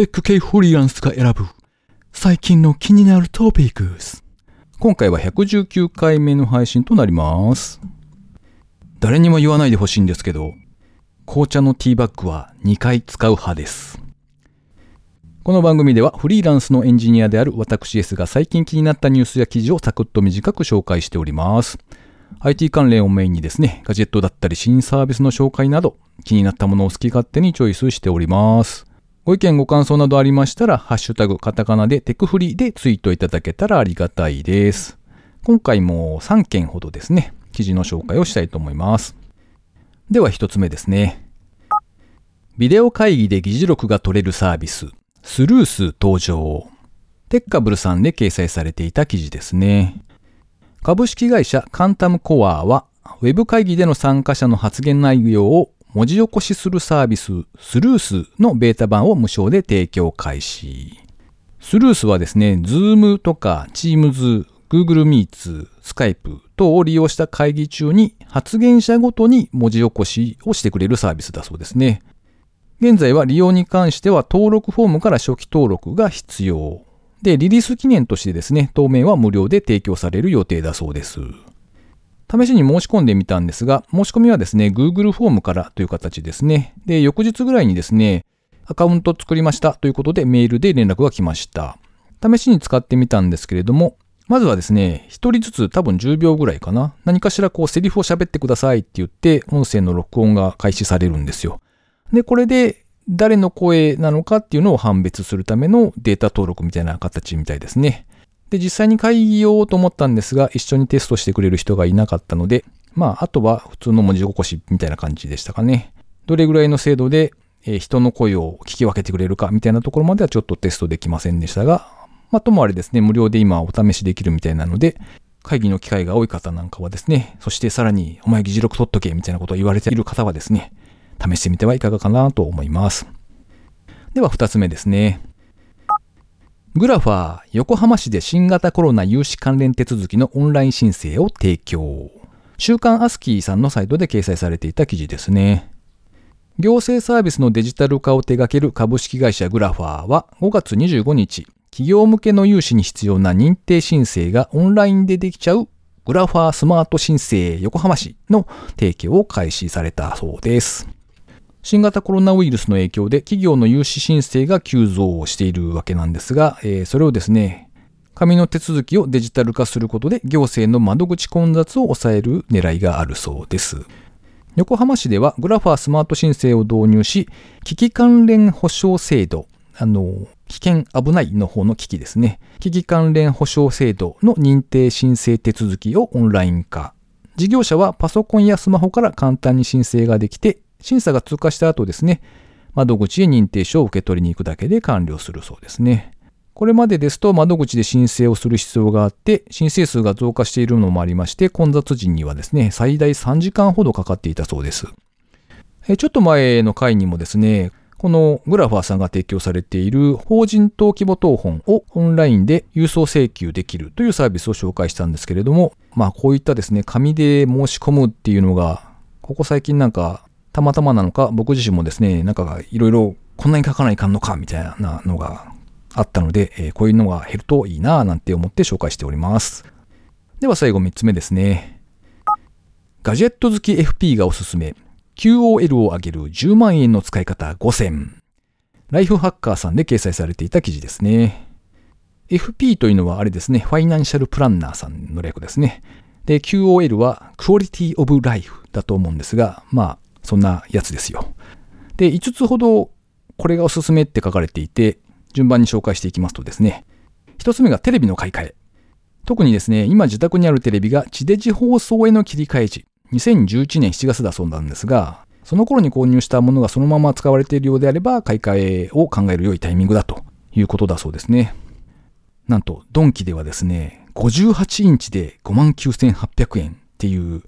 テック系フリーランスが選ぶ最近の気になるトピックス。今回は119回目の配信となります。誰にも言わないでほしいんですけど、紅茶のティーバッグは2回使う派です。この番組ではフリーランスのエンジニアである私 S が最近気になったニュースや記事をサクッと短く紹介しております。IT 関連をメインにですね、ガジェットだったり新サービスの紹介など、気になったものを好き勝手にチョイスしております。ご意見ご感想などありましたら、ハッシュタグカタカナでテクフリでツイートいただけたらありがたいです。今回も3件ほどですね、記事の紹介をしたいと思います。では1つ目ですね。ビデオ会議で議事録が取れるサービス、スルース登場。テッカブルさんで掲載されていた記事ですね。株式会社カンタムコアは、ウェブ会議での参加者の発言内容を文字起こしするサービス、スルースのベータ版を無償で提供開始。スルースはですね、Zoom とか Teams、Google Meet、Skype 等を利用した会議中に発言者ごとに文字起こしをしてくれるサービスだそうですね。現在は利用に関しては登録フォームから初期登録が必要。で、リリース記念としてですね、当面は無料で提供される予定だそうです。試しに申し込んでみたんですが、申し込みはですね、Google フォームからという形ですね。で、翌日ぐらいにですね、アカウント作りましたということでメールで連絡が来ました。試しに使ってみたんですけれども、まずはですね、一人ずつ多分10秒ぐらいかな。何かしらこうセリフを喋ってくださいって言って、音声の録音が開始されるんですよ。で、これで誰の声なのかっていうのを判別するためのデータ登録みたいな形みたいですね。で、実際に会議をと思ったんですが、一緒にテストしてくれる人がいなかったので、まあ、あとは普通の文字起こしみたいな感じでしたかね。どれぐらいの精度で、えー人の声を聞き分けてくれるかみたいなところまではちょっとテストできませんでしたが、まあ、ともあれですね、無料で今お試しできるみたいなので、会議の機会が多い方なんかはですね、そしてさらに、お前議事録取っとけみたいなことを言われている方はですね、試してみてはいかがかなと思います。では二つ目ですね。グラファー横浜市で新型コロナ融資関連手続きのオンライン申請を提供。週刊アスキーさんのサイトで掲載されていた記事ですね。行政サービスのデジタル化を手掛ける株式会社グラファーは5月25日、企業向けの融資に必要な認定申請がオンラインでできちゃうグラファースマート申請横浜市の提供を開始されたそうです。新型コロナウイルスの影響で企業の融資申請が急増しているわけなんですが、えーそれをですね、紙の手続きをデジタル化することで行政の窓口混雑を抑える狙いがあるそうです。横浜市ではグラファースマート申請を導入し、危機関連保証制度、あの、危険危ないの方の危機ですね。危機関連保証制度の認定申請手続きをオンライン化。事業者はパソコンやスマホから簡単に申請ができて、審査が通過した後ですね、窓口へ認定書を受け取りに行くだけで完了するそうですね。これまでですと窓口で申請をする必要があって、申請数が増加しているのもありまして、混雑時にはですね、最大3時間ほどかかっていたそうです。ちょっと前の回にもですね、このグラファーさんが提供されている法人登記簿謄本をオンラインで郵送請求できるというサービスを紹介したんですけれども、まあこういったですね、紙で申し込むっていうのが、ここ最近なんかたまたまなのか、僕自身もですね、なんかいろいろこんなに書かないかんのかみたいなのがあったので、えこういうのが減るといいなぁなんて思って紹介しております。では最後3つ目ですね。ガジェット好き FP がおすすめ。QOL を上げる10万円の使い方5選。ライフハッカーさんで掲載されていた記事ですね。FP というのはあれですね、ファイナンシャルプランナーさんの略ですね。で、QOL はクオリティオブライフだと思うんですが、まあ、そんなやつですよ。で、5つほどこれがおすすめって書かれていて、順番に紹介していきますとですね、1つ目がテレビの買い替え。特にですね、今自宅にあるテレビが地デジ放送への切り替え時、2011年7月だそうなんですが、その頃に購入したものがそのまま使われているようであれば、買い替えを考える良いタイミングだということだそうですね。なんと、ドンキではですね、58インチで59,800円っていう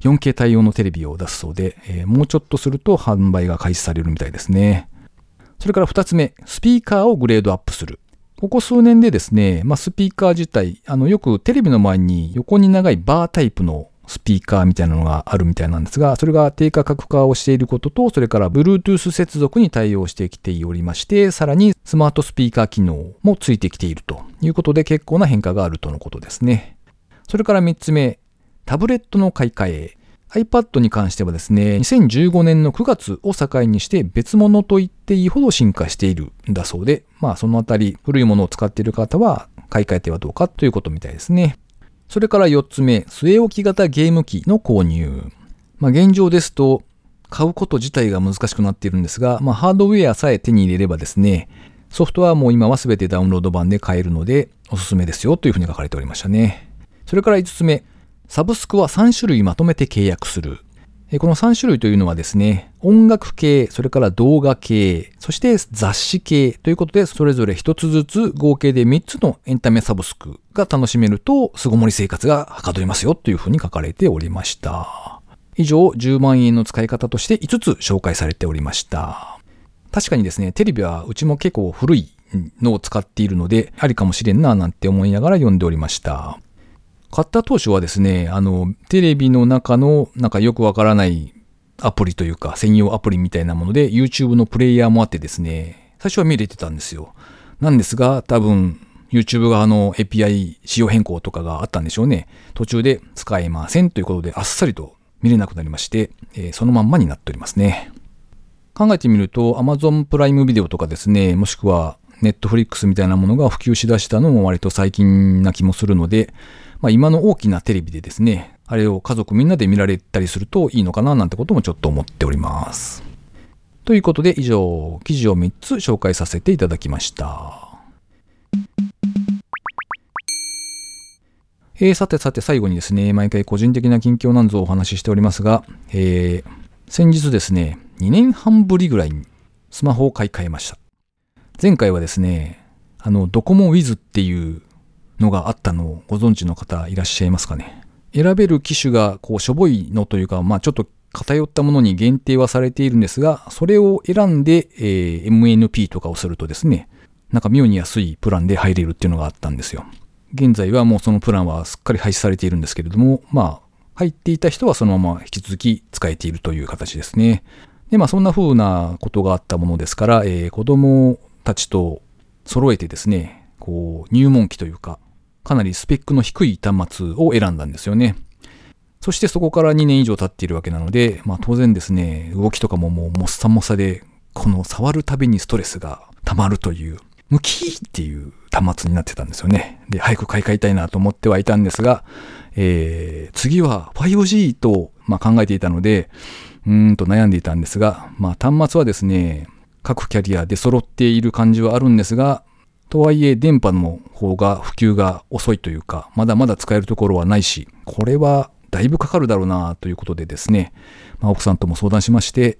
4K 対応のテレビを出すそうで、えーもうちょっとすると販売が開始されるみたいですね。それから2つ目、スピーカーをグレードアップする。ここ数年でですね、まあ、スピーカー自体、あの、よくテレビの前に横に長いバータイプのスピーカーみたいなのがあるみたいなんですが、それが低価格化をしていることと、それから Bluetooth 接続に対応してきておりまして、さらにスマートスピーカー機能もついてきているということで結構な変化があるとのことですね。それから3つ目、タブレットの買い替え。iPad に関してはですね、2015年の9月を境にして別物と言っていいほど進化しているんだそうで、まあそのあたり古いものを使っている方は買い替えてはどうかということみたいですね。それから4つ目、据え置き型ゲーム機の購入。まあ現状ですと、買うこと自体が難しくなっているんですが、まあハードウェアさえ手に入れればですね、ソフトはもう今は全てダウンロード版で買えるので、おすすめですよというふうに書かれておりましたね。それから5つ目、サブスクは3種類まとめて契約する。この3種類というのはですね、音楽系、それから動画系、そして雑誌系ということで、それぞれ1つずつ合計で3つのエンタメサブスクが楽しめると、巣ごもり生活がはかどりますよというふうに書かれておりました。以上、10万円の使い方として5つ紹介されておりました。確かにですね、テレビはうちも結構古いのを使っているので、ありかもしれんななんて思いながら読んでおりました。買った当初はですね、あの、テレビの中のなんかよくわからないアプリというか、専用アプリみたいなもので、YouTube のプレイヤーもあってですね、最初は見れてたんですよ。なんですが、多分、YouTube 側の API 仕様変更とかがあったんでしょうね。途中で使えませんということで、あっさりと見れなくなりまして、えー、そのまんまになっておりますね。考えてみると、Amazon プライムビデオとかですね、もしくは Netflix みたいなものが普及しだしたのも割と最近な気もするので、まあ、今の大きなテレビでですね、あれを家族みんなで見られたりするといいのかななんてこともちょっと思っております。ということで以上、記事を3つ紹介させていただきました。えー、さてさて最後にですね、毎回個人的な近況なんぞお話ししておりますが、えー、先日ですね、2年半ぶりぐらいにスマホを買い替えました。前回はですね、あの、ドコモウィズっていうのがあったのをご存知の方いらっしゃいますかね。選べる機種がこうしょぼいのというか、まあちょっと偏ったものに限定はされているんですが、それを選んで、えー、MNP とかをするとですね、なんか妙に安いプランで入れるっていうのがあったんですよ。現在はもうそのプランはすっかり廃止されているんですけれども、まあ、入っていた人はそのまま引き続き使えているという形ですね。で、まあそんな風なことがあったものですから、えー、子供たちと揃えてですね、こう入門機というか、かなりスペックの低い端末を選んだんですよね。そしてそこから2年以上経っているわけなので、まあ当然ですね、動きとかももうもっさもさで、この触るたびにストレスが溜まるという、ムキーっていう端末になってたんですよね。で、早く買い替えたいなと思ってはいたんですが、えー、次は 5G と、まあ、考えていたので、うんと悩んでいたんですが、まあ端末はですね、各キャリアで揃っている感じはあるんですが、とはいえ電波の方が普及が遅いというか、まだまだ使えるところはないし、これはだいぶかかるだろうなということでですね、まあ、奥さんとも相談しまして、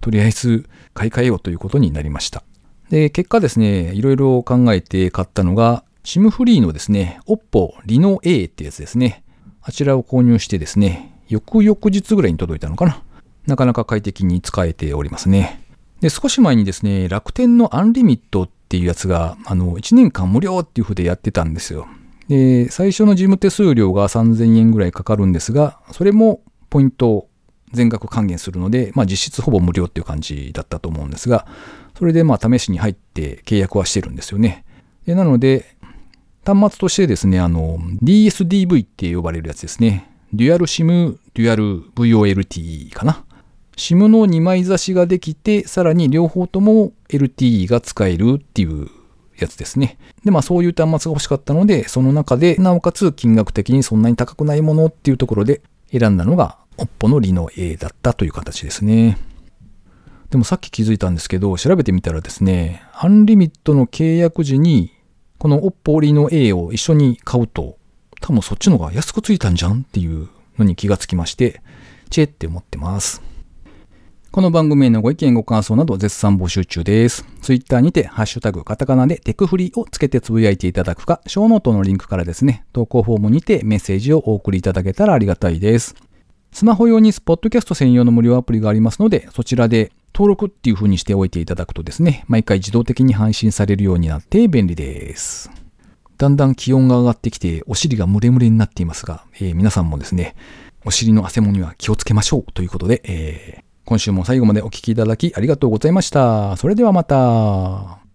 とりあえず買い替えようということになりました。で、結果ですね、いろいろ考えて買ったのが、SIM フリーのですね、Oppo Reno A ってやつですね。あちらを購入してですね、翌々日ぐらいに届いたのかな。なかなか快適に使えておりますね。で、少し前にですね、楽天のアンリミットっていうやつが、あの、1年間無料っていう風でやってたんですよ。で、最初の事務手数料が3000円ぐらいかかるんですが、それもポイント全額還元するので、まあ実質ほぼ無料っていう感じだったと思うんですが、それでまあ試しに入って契約はしてるんですよね。でなので、端末としてですね、あの、DSDV って呼ばれるやつですね。デュアル SIM、デュアル VOLTE かな。SIM の2枚差しができて、さらに両方とも LTE が使えるっていうやつですね。で、まあそういう端末が欲しかったので、その中で、なおかつ金額的にそんなに高くないものっていうところで選んだのが、OPPO の Reno A だったという形ですね。でもさっき気づいたんですけど、調べてみたらですね、アンリミットの契約時に、この OPPO Reno A を一緒に買うと、多分そっちの方が安くついたんじゃんっていうのに気がつきまして、チェって思ってます。この番組へのご意見ご感想など絶賛募集中です。ツイッターにて、ハッシュタグカタカナでテクフリをつけてつぶやいていただくか、ショーノートのリンクからですね、投稿フォームにてメッセージをお送りいただけたらありがたいです。スマホ用にスポッドキャスト専用の無料アプリがありますので、そちらで登録っていう風にしておいていただくとですね、毎回自動的に配信されるようになって便利です。だんだん気温が上がってきて、お尻がムレムレになっていますが、えー、皆さんもですね、お尻の汗もには気をつけましょうということで、えー今週も最後までお聴きいただきありがとうございました。それではまた。